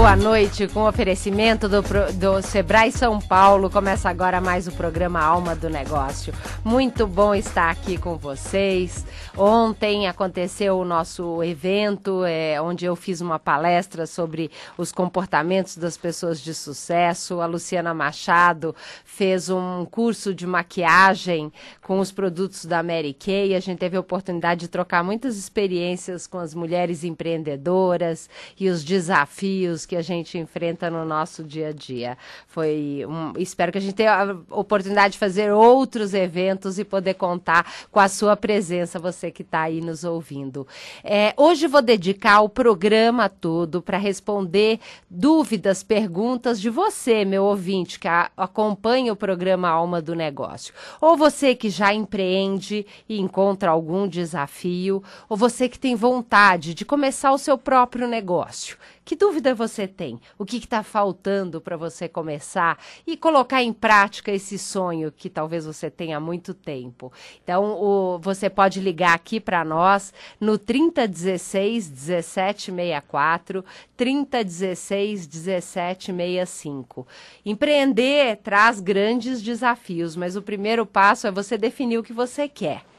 Boa noite, com oferecimento do, do Sebrae São Paulo. Começa agora mais o programa Alma do Negócio. Muito bom estar aqui com vocês. Ontem aconteceu o nosso evento, é, onde eu fiz uma palestra sobre os comportamentos das pessoas de sucesso. A Luciana Machado fez um curso de maquiagem com os produtos da Mary Kay. A gente teve a oportunidade de trocar muitas experiências com as mulheres empreendedoras e os desafios que a gente enfrenta no nosso dia a dia. Foi um, espero que a gente tenha a oportunidade de fazer outros eventos e poder contar com a sua presença, você que está aí nos ouvindo. É, hoje vou dedicar o programa todo para responder dúvidas, perguntas de você, meu ouvinte, que a, acompanha o programa Alma do Negócio. Ou você que já empreende e encontra algum desafio, ou você que tem vontade de começar o seu próprio negócio. Que dúvida você tem? O que está faltando para você começar e colocar em prática esse sonho que talvez você tenha há muito tempo? Então, o, você pode ligar aqui para nós no 3016 1764, 3016 1765. Empreender traz grandes desafios, mas o primeiro passo é você definir o que você quer.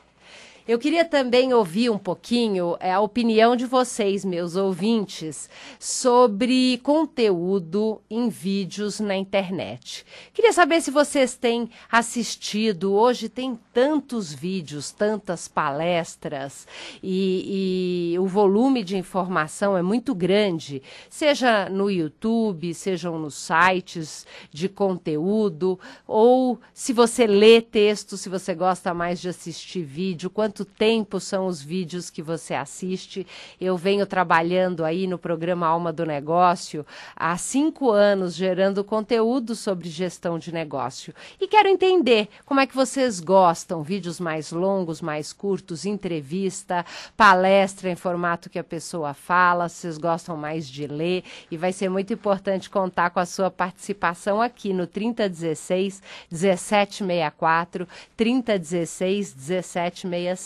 Eu queria também ouvir um pouquinho é, a opinião de vocês, meus ouvintes, sobre conteúdo em vídeos na internet. Queria saber se vocês têm assistido. Hoje tem tantos vídeos, tantas palestras e, e o volume de informação é muito grande, seja no YouTube, sejam nos sites de conteúdo, ou se você lê texto, se você gosta mais de assistir vídeo, quanto tempo são os vídeos que você assiste. Eu venho trabalhando aí no programa Alma do Negócio há cinco anos, gerando conteúdo sobre gestão de negócio. E quero entender como é que vocês gostam: vídeos mais longos, mais curtos, entrevista, palestra em formato que a pessoa fala, vocês gostam mais de ler. E vai ser muito importante contar com a sua participação aqui no 3016 1764, 3016 1765.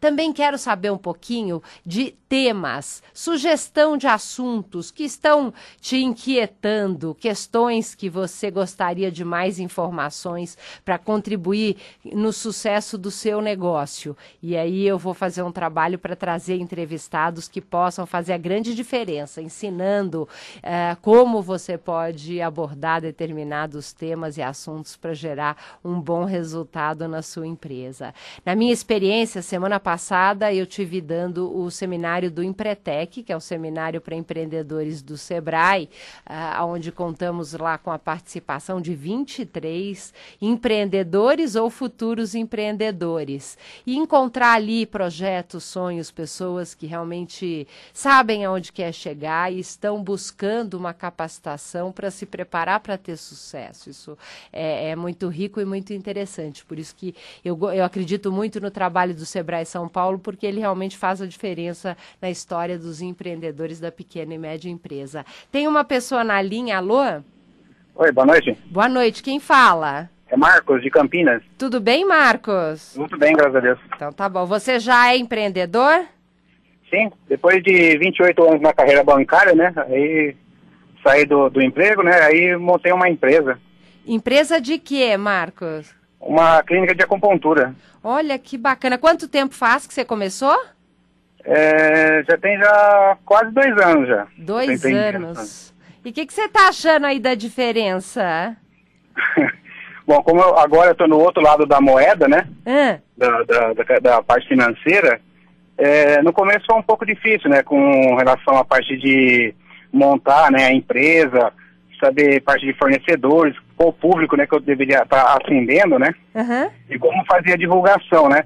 Também quero saber um pouquinho de temas, sugestão de assuntos que estão te inquietando, questões que você gostaria de mais informações para contribuir no sucesso do seu negócio. E aí eu vou fazer um trabalho para trazer entrevistados que possam fazer a grande diferença, ensinando uh, como você pode abordar determinados temas e assuntos para gerar um bom resultado na sua empresa. Na minha experiência, semana passada eu tive dando o seminário do Empretec, que é o seminário para empreendedores do Sebrae, uh, onde contamos lá com a participação de 23 empreendedores ou futuros empreendedores. E encontrar ali projetos, sonhos, pessoas que realmente sabem aonde quer chegar e estão buscando uma capacitação para se preparar para ter sucesso. Isso é, é, muito rico e muito interessante. Por isso que eu, eu acredito muito no trabalho do Sebrae São Paulo, porque ele realmente faz a diferença na história dos empreendedores da pequena e média empresa. Tem uma pessoa na linha, alô? Oi, boa noite. Boa noite, quem fala? É Marcos, de Campinas. Tudo bem, Marcos? Muito bem, graças a Deus. Então tá bom. Você já é empreendedor? Sim, depois de 28 anos na carreira bancária, né? Aí saí do, do emprego, né? Aí montei uma empresa. Empresa de quê, Marcos? Uma clínica de acupuntura. Olha que bacana. Quanto tempo faz que você começou? É, já tem já quase dois anos já. Dois anos. E o que, que você está achando aí da diferença? Bom, como eu, agora eu estou no outro lado da moeda, né? Da, da, da, da, parte financeira, é, no começo foi um pouco difícil, né? Com relação à parte de montar né, a empresa, saber parte de fornecedores, o público né, que eu deveria estar tá atendendo, né? Uhum. E como fazer a divulgação, né?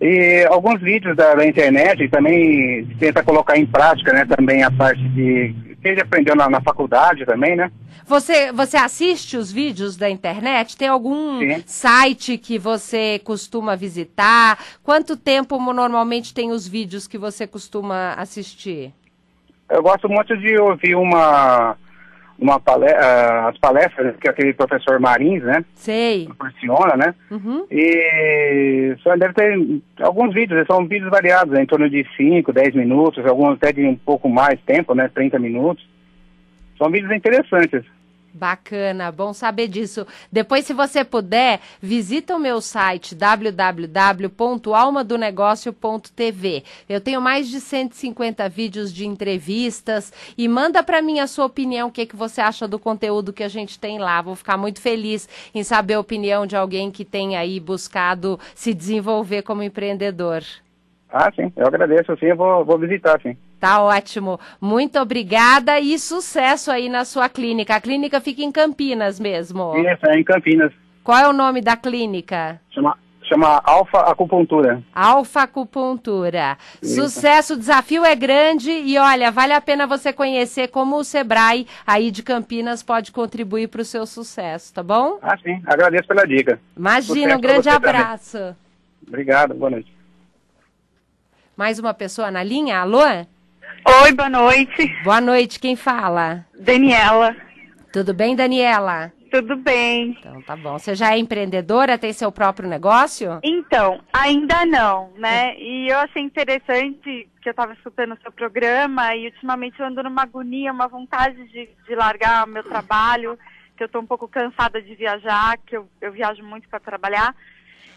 E alguns vídeos da, da internet também tenta colocar em prática, né, também a parte de que ele aprendeu na, na, faculdade também, né? Você, você assiste os vídeos da internet? Tem algum Sim. site que você costuma visitar? Quanto tempo normalmente tem os vídeos que você costuma assistir? Eu gosto muito de ouvir uma uma palestra, uh, as palestras que aquele professor Marins, né? Sei. Proporciona, né? Uhum. E só deve ter alguns vídeos, são vídeos variados, né? em torno de 5, 10 minutos, alguns até de um pouco mais tempo, né? 30 minutos. São vídeos interessantes. Bacana, bom saber disso. Depois, se você puder, visita o meu site www.almadonegócio.tv. Eu tenho mais de 150 vídeos de entrevistas e manda para mim a sua opinião, o que, que você acha do conteúdo que a gente tem lá. Vou ficar muito feliz em saber a opinião de alguém que tem aí buscado se desenvolver como empreendedor. Ah, sim, eu agradeço, sim, eu vou, vou visitar, sim. Tá ótimo. Muito obrigada e sucesso aí na sua clínica. A clínica fica em Campinas mesmo. Isso, é em Campinas. Qual é o nome da clínica? Chama, chama Alfa Acupuntura. Alfa Acupuntura. Isso. Sucesso, o desafio é grande e olha, vale a pena você conhecer como o Sebrae aí de Campinas pode contribuir para o seu sucesso, tá bom? Ah, sim. Agradeço pela dica. Imagina, um grande abraço. Também. Obrigado, boa noite. Mais uma pessoa na linha? Alô? Oi, boa noite. Boa noite, quem fala? Daniela. Tudo bem, Daniela? Tudo bem. Então tá bom. Você já é empreendedora, tem seu próprio negócio? Então, ainda não, né? E eu achei interessante que eu estava escutando o seu programa e ultimamente eu ando numa agonia, uma vontade de, de largar o meu trabalho, que eu estou um pouco cansada de viajar, que eu, eu viajo muito para trabalhar.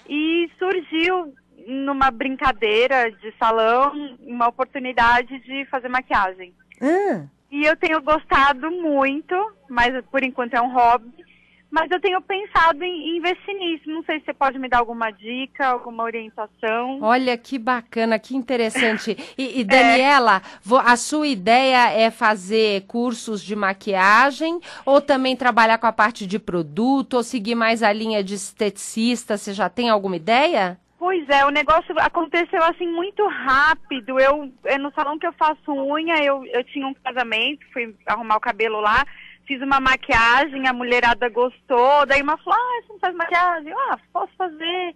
E surgiu numa brincadeira de salão uma oportunidade de fazer maquiagem. Ah. E eu tenho gostado muito, mas por enquanto é um hobby. Mas eu tenho pensado em investir nisso. Não sei se você pode me dar alguma dica, alguma orientação. Olha que bacana, que interessante. E, e Daniela, é. a sua ideia é fazer cursos de maquiagem ou também trabalhar com a parte de produto ou seguir mais a linha de esteticista? Você já tem alguma ideia? Pois é, o negócio aconteceu assim muito rápido. Eu, é no salão que eu faço unha, eu, eu tinha um casamento, fui arrumar o cabelo lá, fiz uma maquiagem, a mulherada gostou, daí uma falou, ah, você não faz maquiagem? Ah, posso fazer.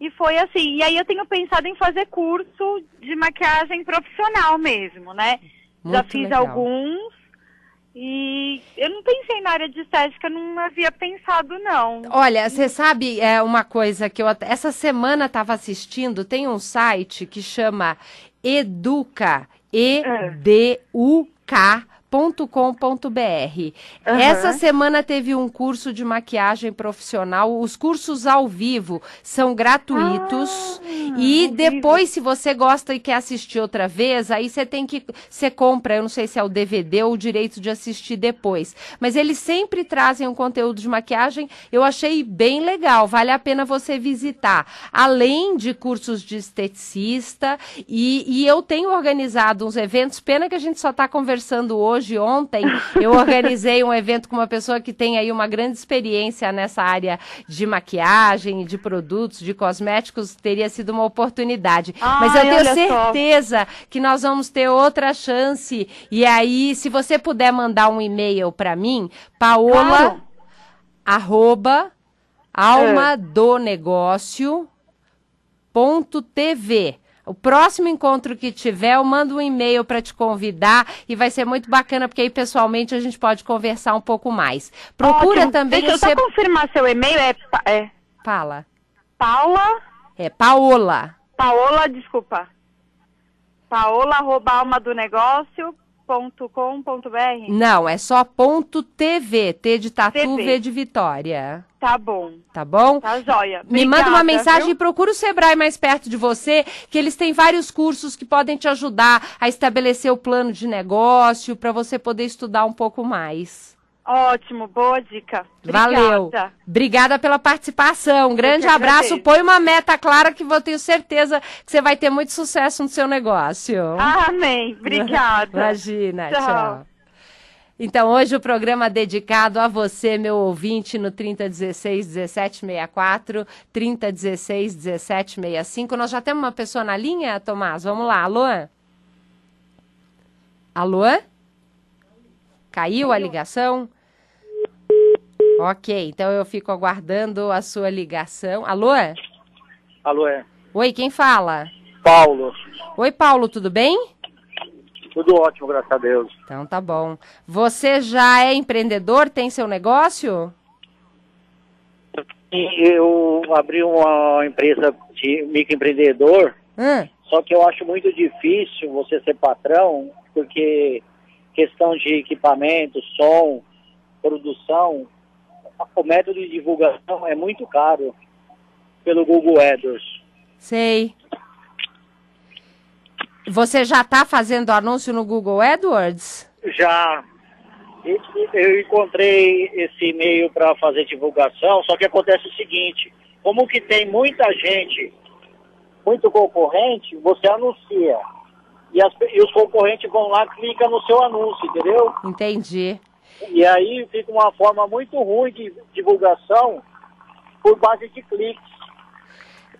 E foi assim. E aí eu tenho pensado em fazer curso de maquiagem profissional mesmo, né? Muito Já fiz legal. alguns e eu não pensei na área de estética, não havia pensado, não. Olha, você sabe é uma coisa que eu essa semana estava assistindo, tem um site que chama Educa, E-D-U-K www.maquiagem.com.br. Uhum. Essa semana teve um curso de maquiagem profissional. Os cursos ao vivo são gratuitos. Ah, e depois, se você gosta e quer assistir outra vez, aí você tem que. Você compra, eu não sei se é o DVD ou o direito de assistir depois. Mas eles sempre trazem um conteúdo de maquiagem. Eu achei bem legal. Vale a pena você visitar. Além de cursos de esteticista. E, e eu tenho organizado uns eventos. Pena que a gente só está conversando hoje hoje, ontem, eu organizei um evento com uma pessoa que tem aí uma grande experiência nessa área de maquiagem, de produtos, de cosméticos, teria sido uma oportunidade. Mas eu tenho certeza só. que nós vamos ter outra chance. E aí, se você puder mandar um e-mail para mim, paola, claro. arroba, alma do negócio, ponto TV. O próximo encontro que tiver, eu mando um e-mail para te convidar e vai ser muito bacana, porque aí pessoalmente a gente pode conversar um pouco mais. Procura Ótimo. também. Deixa eu só confirmar seu e-mail. É, é... Fala. Paula. É Paola. Paola, desculpa. Paola, arroba alma do negócio, .com.br? Não, é só ponto .tv, T de Tatu, TV. V de Vitória. Tá bom. Tá bom? Tá joia. Obrigada, Me manda uma mensagem viu? e procura o Sebrae mais perto de você, que eles têm vários cursos que podem te ajudar a estabelecer o plano de negócio, para você poder estudar um pouco mais. Ótimo, boa dica. Obrigada. Valeu. Obrigada pela participação. Um grande abraço. Põe uma meta clara que eu tenho certeza que você vai ter muito sucesso no seu negócio. Amém. Obrigada. Imagina. tchau. tchau. Então, hoje o programa dedicado a você, meu ouvinte, no 3016 1764, 3016 1765. Nós já temos uma pessoa na linha, Tomás? Vamos lá. Alô? Alô? Caiu a ligação? Ok, então eu fico aguardando a sua ligação. Alô? Alô, é. Oi, quem fala? Paulo. Oi, Paulo, tudo bem? Tudo ótimo, graças a Deus. Então tá bom. Você já é empreendedor? Tem seu negócio? Eu abri uma empresa de microempreendedor, hum. só que eu acho muito difícil você ser patrão, porque questão de equipamento, som, produção, o método de divulgação é muito caro pelo Google AdWords. Sei. Você já está fazendo anúncio no Google AdWords? Já. Eu encontrei esse e-mail para fazer divulgação, só que acontece o seguinte, como que tem muita gente, muito concorrente, você anuncia. E, as, e os concorrentes vão lá, clicam no seu anúncio, entendeu? Entendi. E aí fica uma forma muito ruim de divulgação por base de cliques.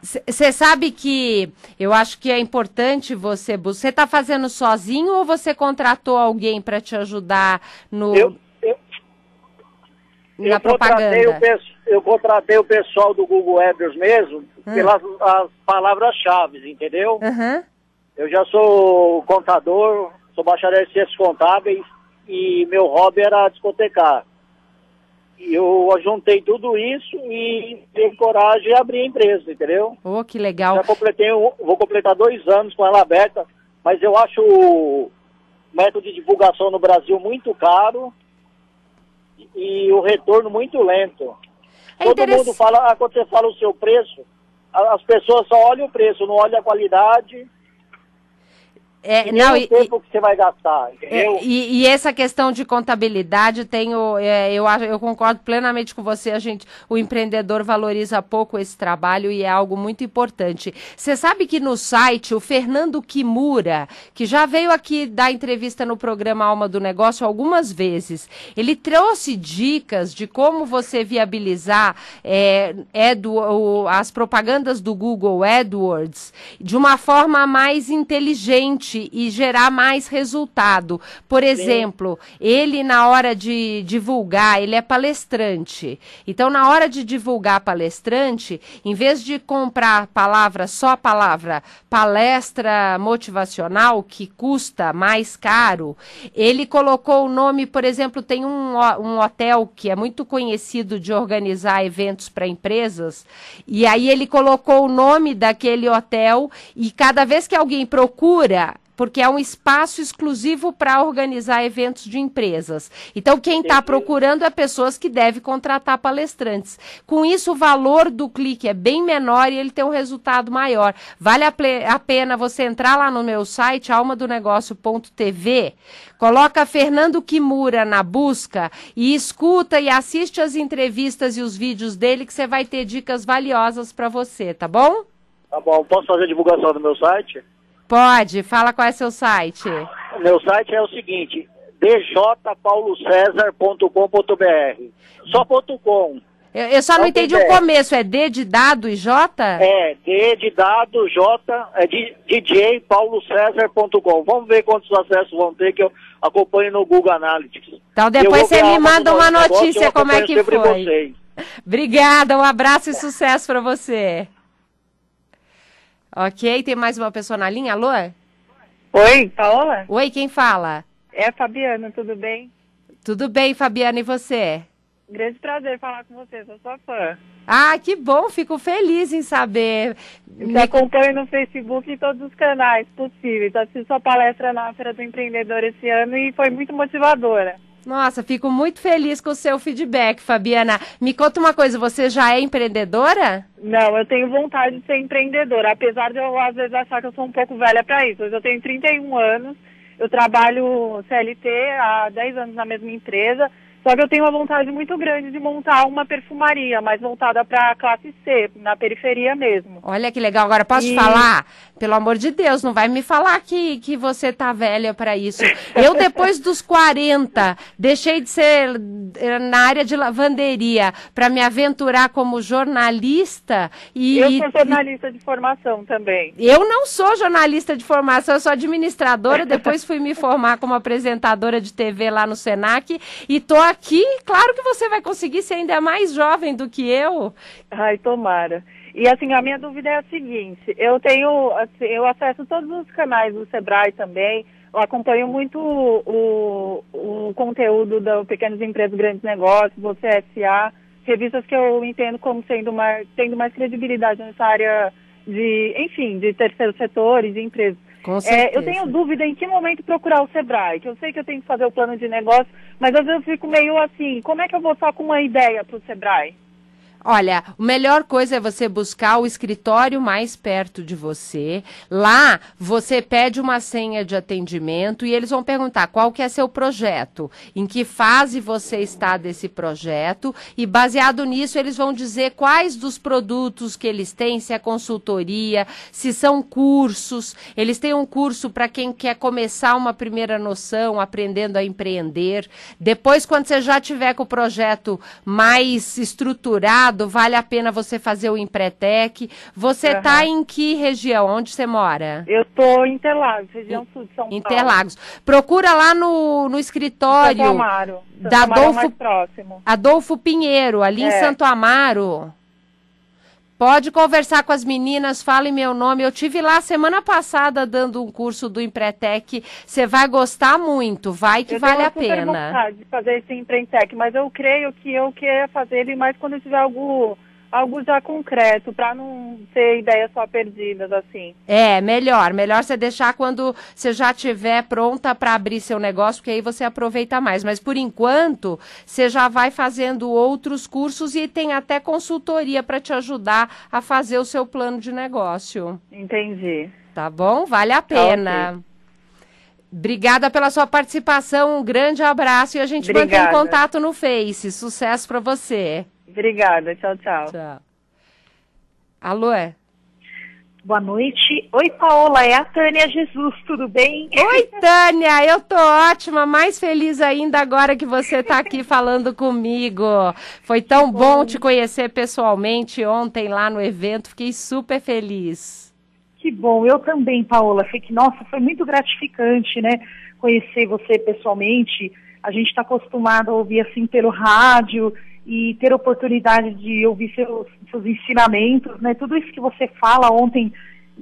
Você sabe que eu acho que é importante você. Você está fazendo sozinho ou você contratou alguém para te ajudar no eu, eu, na eu propaganda? Contratei o, eu contratei o pessoal do Google AdWords mesmo hum. pelas palavras-chave, entendeu? Uhum. Eu já sou contador, sou bacharel em ciências contábeis e meu hobby era discotecar. E eu juntei tudo isso e tive coragem e abri a empresa, entendeu? Oh, que legal. Já completei, vou completar dois anos com ela aberta, mas eu acho o método de divulgação no Brasil muito caro e o retorno muito lento. É Todo mundo fala, ah, quando você fala o seu preço, as pessoas só olham o preço, não olham a qualidade é, não, e, tempo que você vai gastar, entendeu? É, e, e, essa questão de contabilidade, tenho, é, eu, eu concordo plenamente com você, a gente, o empreendedor valoriza pouco esse trabalho e é algo muito importante. Você sabe que no site, o Fernando Kimura, que já veio aqui dar entrevista no programa Alma do Negócio algumas vezes, ele trouxe dicas de como você viabilizar é, edu, o, as propagandas do Google AdWords de uma forma mais inteligente e gerar mais resultado. Por exemplo, ele na hora de divulgar, ele é palestrante. Então, na hora de divulgar palestrante, em vez de comprar palavra, só a palavra palestra motivacional, que custa mais caro, ele colocou o nome, por exemplo, tem um, um hotel que é muito conhecido de organizar eventos para empresas, e aí ele colocou o nome daquele hotel e cada vez que alguém procura porque é um espaço exclusivo para organizar eventos de empresas. Então, quem está procurando é pessoas que devem contratar palestrantes. Com isso, o valor do clique é bem menor e ele tem um resultado maior. Vale a, a pena você entrar lá no meu site, almadonegócio.tv, coloca Fernando Kimura na busca e escuta e assiste as entrevistas e os vídeos dele que você vai ter dicas valiosas para você, tá bom? Tá bom. Posso fazer divulgação do meu site? Pode, fala qual é seu site. Meu site é o seguinte, djpaulocesar.com.br. Só ponto .com. Eu, eu só não, não entendi o começo, é D de dado e J? É, D de dado, J, é djpaulocesar.com. Vamos ver quantos acessos vão ter que eu acompanho no Google Analytics. Então depois você me manda uma notícia como é que foi. Obrigada, um abraço e sucesso para você. Ok, tem mais uma pessoa na linha, alô? Oi, Paola? Oi, quem fala? É a Fabiana, tudo bem? Tudo bem, Fabiana, e você? Grande prazer falar com você, sou sua fã. Ah, que bom, fico feliz em saber. Me, Me acompanho no Facebook e todos os canais possíveis. Assisti sua palestra na Feira do Empreendedor esse ano e foi muito motivadora. Nossa, fico muito feliz com o seu feedback, Fabiana. Me conta uma coisa, você já é empreendedora? Não, eu tenho vontade de ser empreendedora, apesar de eu às vezes achar que eu sou um pouco velha para isso. eu tenho 31 anos, eu trabalho CLT há 10 anos na mesma empresa, Só que eu tenho uma vontade muito grande de montar uma perfumaria, mais voltada para a classe C, na periferia mesmo. Olha que legal. Agora, posso e... falar? Pelo amor de Deus, não vai me falar que, que você tá velha para isso. Eu, depois dos 40, deixei de ser eh, na área de lavanderia para me aventurar como jornalista. E, eu sou jornalista de formação também. Eu não sou jornalista de formação, eu sou administradora. depois fui me formar como apresentadora de TV lá no Senac. E tô aqui, claro que você vai conseguir ser ainda mais jovem do que eu. Ai, tomara. E assim, a minha dúvida é a seguinte, eu tenho, assim, eu acesso todos os canais do Sebrae também, eu acompanho muito o, o, o conteúdo do Pequenos Empresas Grandes Negócios, você SA, revistas que eu entendo como sendo mais, tendo mais credibilidade nessa área de, enfim, de terceiro setor e de empresas. É, eu tenho dúvida em que momento procurar o Sebrae, que eu sei que eu tenho que fazer o plano de negócio, mas às vezes eu fico meio assim, como é que eu vou só com uma ideia para o Sebrae? Olha, a melhor coisa é você buscar o escritório mais perto de você. Lá, você pede uma senha de atendimento e eles vão perguntar qual que é seu projeto, em que fase você está desse projeto e baseado nisso eles vão dizer quais dos produtos que eles têm, se é consultoria, se são cursos. Eles têm um curso para quem quer começar uma primeira noção, aprendendo a empreender. Depois, quando você já tiver com o projeto mais estruturado, vale a pena você fazer o Empretec. Você está uhum. em que região? Onde você mora? Eu estou em Interlagos, região sul de São Paulo. Interlagos. Procura lá no, no escritório. Santo Amaro. Santo da Amaro Adolfo, próximo. Adolfo Pinheiro, ali é. em Santo Amaro. Pode conversar com as meninas, fale meu nome. Eu tive lá semana passada dando um curso do Empretec. Você vai gostar muito, vai que eu vale a pena. Eu vontade de fazer esse Empretec, mas eu creio que eu queria fazer ele mais quando eu tiver algo algo já concreto, para não ter ideias só perdidas assim. É, melhor. Melhor você deixar quando você já estiver pronta para abrir seu negócio, porque aí você aproveita mais. Mas por enquanto, você já vai fazendo outros cursos e tem até consultoria para te ajudar a fazer o seu plano de negócio. Entendi. Tá bom? Vale a pena. Okay. Obrigada pela sua participação, um grande abraço e a gente Obrigada. mantém contato no Face. Sucesso para você. Obrigada, tchau, tchau. Tchau. Alô, é? Boa noite. Oi, Paola, é a Tânia Jesus, tudo bem? Oi, Tânia, eu tô ótima, mais feliz ainda agora que você tá aqui falando comigo. Foi tão bom. bom te conhecer pessoalmente ontem lá no evento, fiquei super feliz. Que bom, eu também, Paola. Fiquei, nossa, foi muito gratificante, né? Conhecer você pessoalmente. A gente está acostumado a ouvir assim pelo rádio e ter oportunidade de ouvir seus, seus ensinamentos, né? Tudo isso que você fala ontem,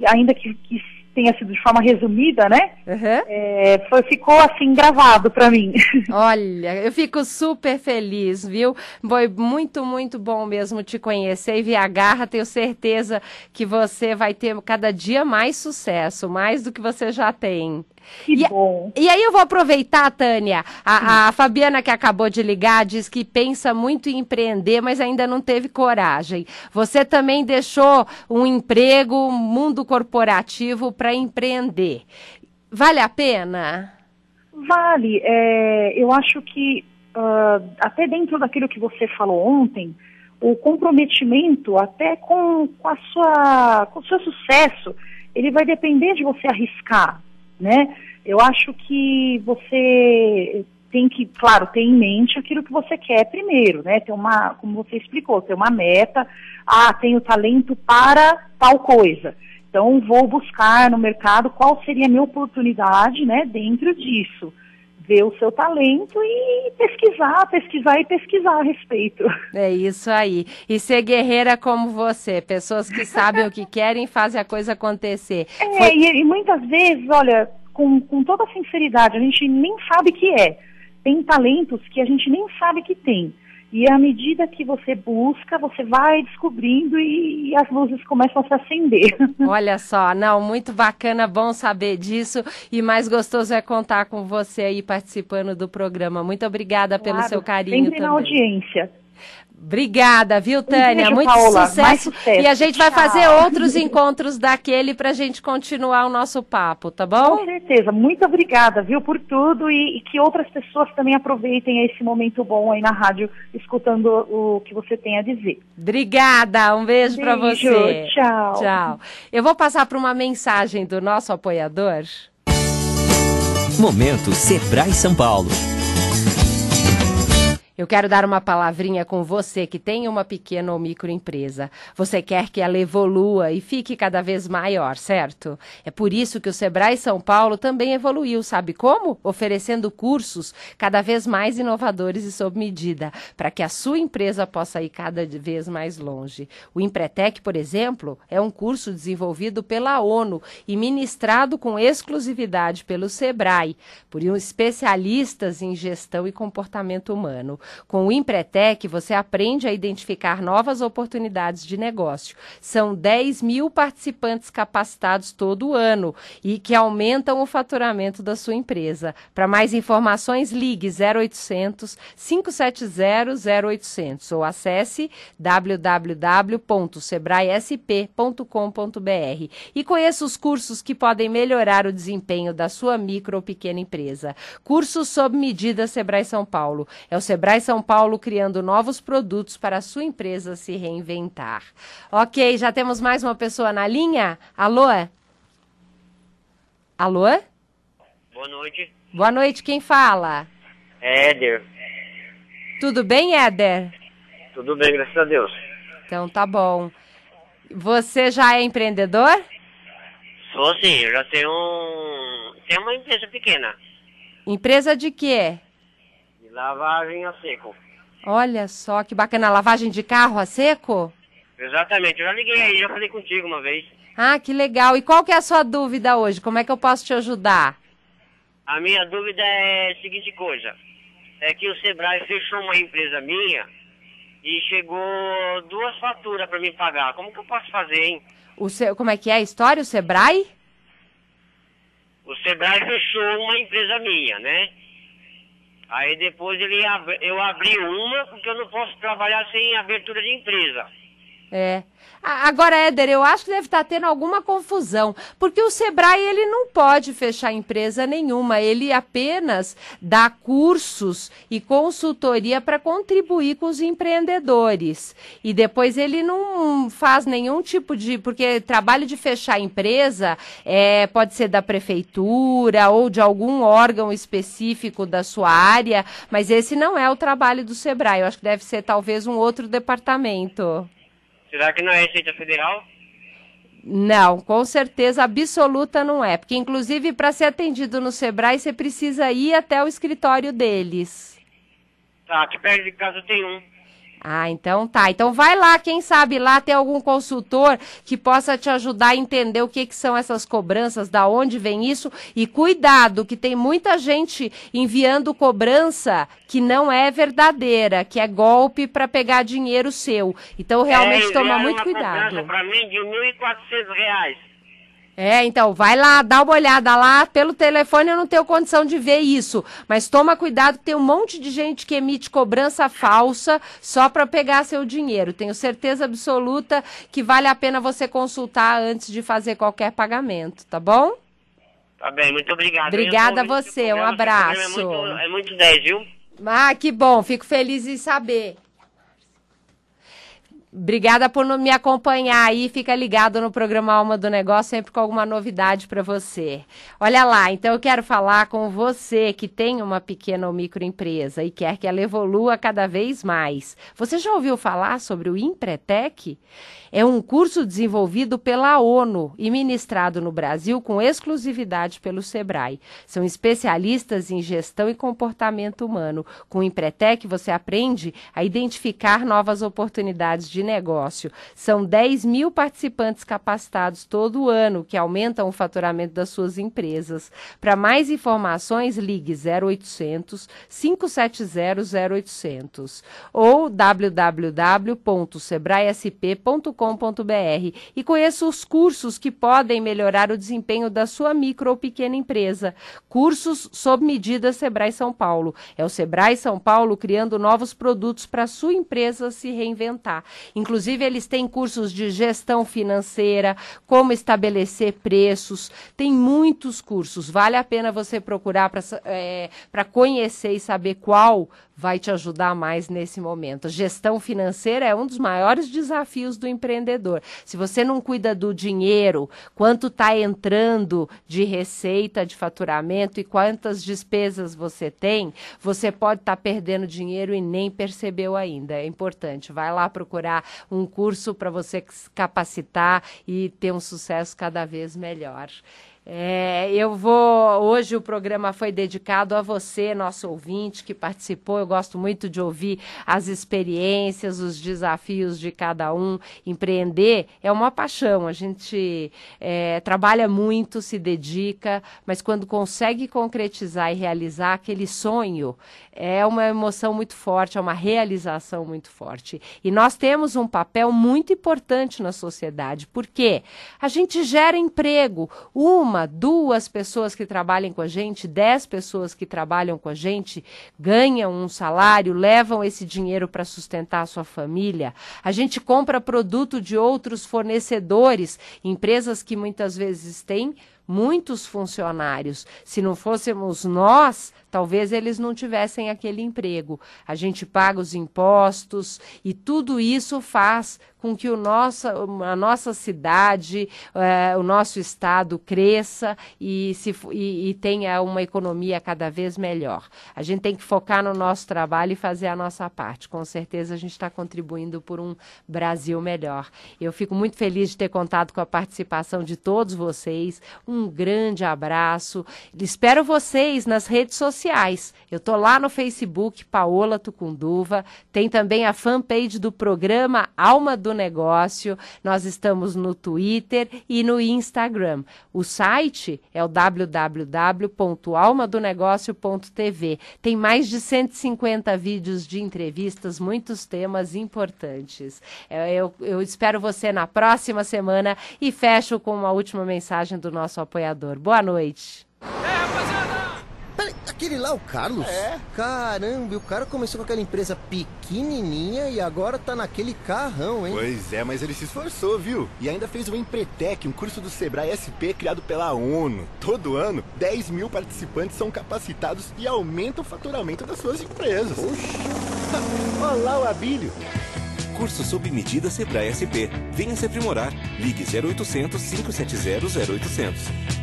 ainda que, que tenha sido de forma resumida, né? Uhum. É, foi, ficou assim gravado para mim. Olha, eu fico super feliz, viu? Foi muito, muito bom mesmo te conhecer e ver a garra. Tenho certeza que você vai ter cada dia mais sucesso, mais do que você já tem. Que e, bom. E aí eu vou aproveitar, Tânia. A, a, Fabiana que acabou de ligar diz que pensa muito em empreender, mas ainda não teve coragem. Você também deixou um emprego, um mundo corporativo para empreender. Vale a pena? Vale. É, eu acho que uh, até dentro daquilo que você falou ontem, o comprometimento até com, com, a sua, com o seu sucesso, ele vai depender de você arriscar né? Eu acho que você tem que, claro, ter em mente aquilo que você quer primeiro, né? Ter uma, como você explicou, ter uma meta. Ah, tenho talento para tal coisa. Então, vou buscar no mercado qual seria a minha oportunidade, né, dentro disso ver o seu talento e pesquisar, pesquisar e pesquisar a respeito. É isso aí. E ser guerreira como você, pessoas que sabem o que querem e fazem a coisa acontecer. É, Foi... e, e, muitas vezes, olha, com, com toda sinceridade, a gente nem sabe que é. Tem talentos que a gente nem sabe que tem. E à medida que você busca, você vai descobrindo e, e, as luzes começam a se acender. Olha só, não, muito bacana, bom saber disso. E mais gostoso é contar com você aí participando do programa. Muito obrigada claro, pelo seu carinho sempre também. na audiência. Obrigada, viu, Tânia? Um beijo, Muito sucesso. sucesso. E a gente vai Tchau. fazer outros encontros daquele para a gente continuar o nosso papo, tá bom? Com certeza. Muito obrigada, viu, por tudo e, e, que outras pessoas também aproveitem esse momento bom aí na rádio, escutando o que você tem a dizer. Obrigada. Um beijo, beijo para você. Tchau. Tchau. Eu vou passar para uma mensagem do nosso apoiador. Momento Sebrae São Paulo. Eu quero dar uma palavrinha com você que tem uma pequena ou microempresa. Você quer que ela evolua e fique cada vez maior, certo? É por isso que o Sebrae São Paulo também evoluiu, sabe como? Oferecendo cursos cada vez mais inovadores e sob medida, para que a sua empresa possa ir cada vez mais longe. O Empretec, por exemplo, é um curso desenvolvido pela ONU e ministrado com exclusividade pelo Sebrae, por especialistas em gestão e comportamento humano. Com o Empretec, você aprende a identificar novas oportunidades de negócio. São 10 mil participantes capacitados todo ano e que aumentam o faturamento da sua empresa. Para mais informações, ligue 0800 570 0800 ou acesse www.sebraesp.com.br e conheça os cursos que podem melhorar o desempenho da sua micro ou pequena empresa. Cursos sob medida Sebrae São Paulo. É o Sebrae Sebrae São Paulo criando novos produtos para a sua empresa se reinventar. Ok, já temos mais uma pessoa na linha? Alô? Alô? Boa noite. Boa noite, quem fala? É Éder. Tudo bem, Éder? Tudo bem, graças a Deus. Então tá bom. Você já é empreendedor? Sou sim, eu já tenho, um... tenho uma empresa pequena. Empresa de quê? Lavagem a seco. Olha só que bacana, lavagem de carro a seco? Exatamente, eu já liguei aí, já falei contigo uma vez. Ah, que legal. E qual que é a sua dúvida hoje? Como é que eu posso te ajudar? A minha dúvida é a seguinte coisa. É que o Sebrae fechou uma empresa minha e chegou duas faturas para me pagar. Como que eu posso fazer, hein? O Se... Como é que é a história, o Sebrae? O Sebrae fechou uma empresa minha, né? Aí depois ele eu abri uma, porque eu não posso trabalhar sem abertura de empresa. É. Agora, Éder, eu acho que deve estar tendo alguma confusão, porque o Sebrae ele não pode fechar empresa nenhuma, ele apenas dá cursos e consultoria para contribuir com os empreendedores. E depois ele não faz nenhum tipo de. Porque trabalho de fechar empresa é, pode ser da prefeitura ou de algum órgão específico da sua área, mas esse não é o trabalho do Sebrae. Eu acho que deve ser talvez um outro departamento. Será que não é Receita Federal? Não, com certeza absoluta não é. Porque, inclusive, para ser atendido no Sebrae, você precisa ir até o escritório deles. Tá, aqui perto de casa tem um. Ah, então tá. Então vai lá, quem sabe lá tem algum consultor que possa te ajudar a entender o que, que são essas cobranças, da onde vem isso. E cuidado, que tem muita gente enviando cobrança que não é verdadeira, que é golpe para pegar dinheiro seu. Então realmente é, toma muito cuidado. Para mim de R$ 1.400. É, então, vai lá, dá uma olhada lá. Pelo telefone eu não tenho condição de ver isso. Mas toma cuidado, tem um monte de gente que emite cobrança falsa só para pegar seu dinheiro. Tenho certeza absoluta que vale a pena você consultar antes de fazer qualquer pagamento, tá bom? Tá bem, muito obrigado. Obrigada a você, um abraço. É muito, é muito 10, viu? Ah, que bom, fico feliz em saber. Obrigada por me acompanhar aí. Fica ligado no programa Alma do Negócio, sempre com alguma novidade para você. Olha lá, então eu quero falar com você que tem uma pequena ou microempresa e quer que ela evolua cada vez mais. Você já ouviu falar sobre o Empretec? É um curso desenvolvido pela ONU e ministrado no Brasil com exclusividade pelo Sebrae. São especialistas em gestão e comportamento humano. Com o Empretec, você aprende a identificar novas oportunidades de negócio. São 10 mil participantes capacitados todo ano, que aumentam o faturamento das suas empresas. Para mais informações, ligue 0800 570 0800 ou www.sebraesp.com.br e conheça os cursos que podem melhorar o desempenho da sua micro ou pequena empresa. Cursos sob medida Sebrae São Paulo. É o Sebrae São Paulo criando novos produtos para sua empresa se reinventar. Inclusive, eles têm cursos de gestão financeira, como estabelecer preços, tem muitos cursos. Vale a pena você procurar para é, conhecer e saber qual vai te ajudar mais nesse momento. Gestão financeira é um dos maiores desafios do empreendedor. Se você não cuida do dinheiro, quanto está entrando de receita, de faturamento e quantas despesas você tem, você pode estar tá perdendo dinheiro e nem percebeu ainda. É importante. Vai lá procurar um curso para você capacitar e ter um sucesso cada vez melhor. É, eu vou. Hoje o programa foi dedicado a você, nosso ouvinte, que participou. Eu gosto muito de ouvir as experiências, os desafios de cada um. Empreender é uma paixão. A gente é, trabalha muito, se dedica, mas quando consegue concretizar e realizar aquele sonho, é uma emoção muito forte, é uma realização muito forte. E nós temos um papel muito importante na sociedade, porque a gente gera emprego. Uma uma, duas pessoas que trabalhem com a gente, dez pessoas que trabalham com a gente, ganham um salário, levam esse dinheiro para sustentar a sua família. A gente compra produto de outros fornecedores, empresas que muitas vezes têm muitos funcionários. Se não fôssemos nós, talvez eles não tivessem aquele emprego. A gente paga os impostos e tudo isso faz com que o nossa, a nossa cidade, eh, o nosso estado cresça e, se, e, e tenha uma economia cada vez melhor. A gente tem que focar no nosso trabalho e fazer a nossa parte. Com certeza a gente está contribuindo por um Brasil melhor. Eu fico muito feliz de ter contado com a participação de todos vocês. Um grande abraço. Espero vocês nas redes sociais. Eu estou lá no Facebook, Paola Tucunduva. Tem também a fanpage do programa Alma do Negócio. Nós estamos no Twitter e no Instagram. O site é o www.almadonegócio.tv. Tem mais de 150 vídeos de entrevistas, muitos temas importantes. Eu, eu, eu espero você na próxima semana e fecho com uma última mensagem do nosso apoiador. Boa noite. É, aquele lá, o Carlos? É. Caramba, o cara começou com aquela empresa pequenininha e agora tá naquele carrão, hein? Pois é, mas ele se esforçou, viu? E ainda fez o Empretec, um curso do Sebrae SP criado pela ONU. Todo ano, 10 mil participantes são capacitados e aumentam o faturamento das suas empresas. Poxa! Olha lá o Abílio. Curso sob medida Sebrae SP. Venha se aprimorar. Ligue 0800 570 0800.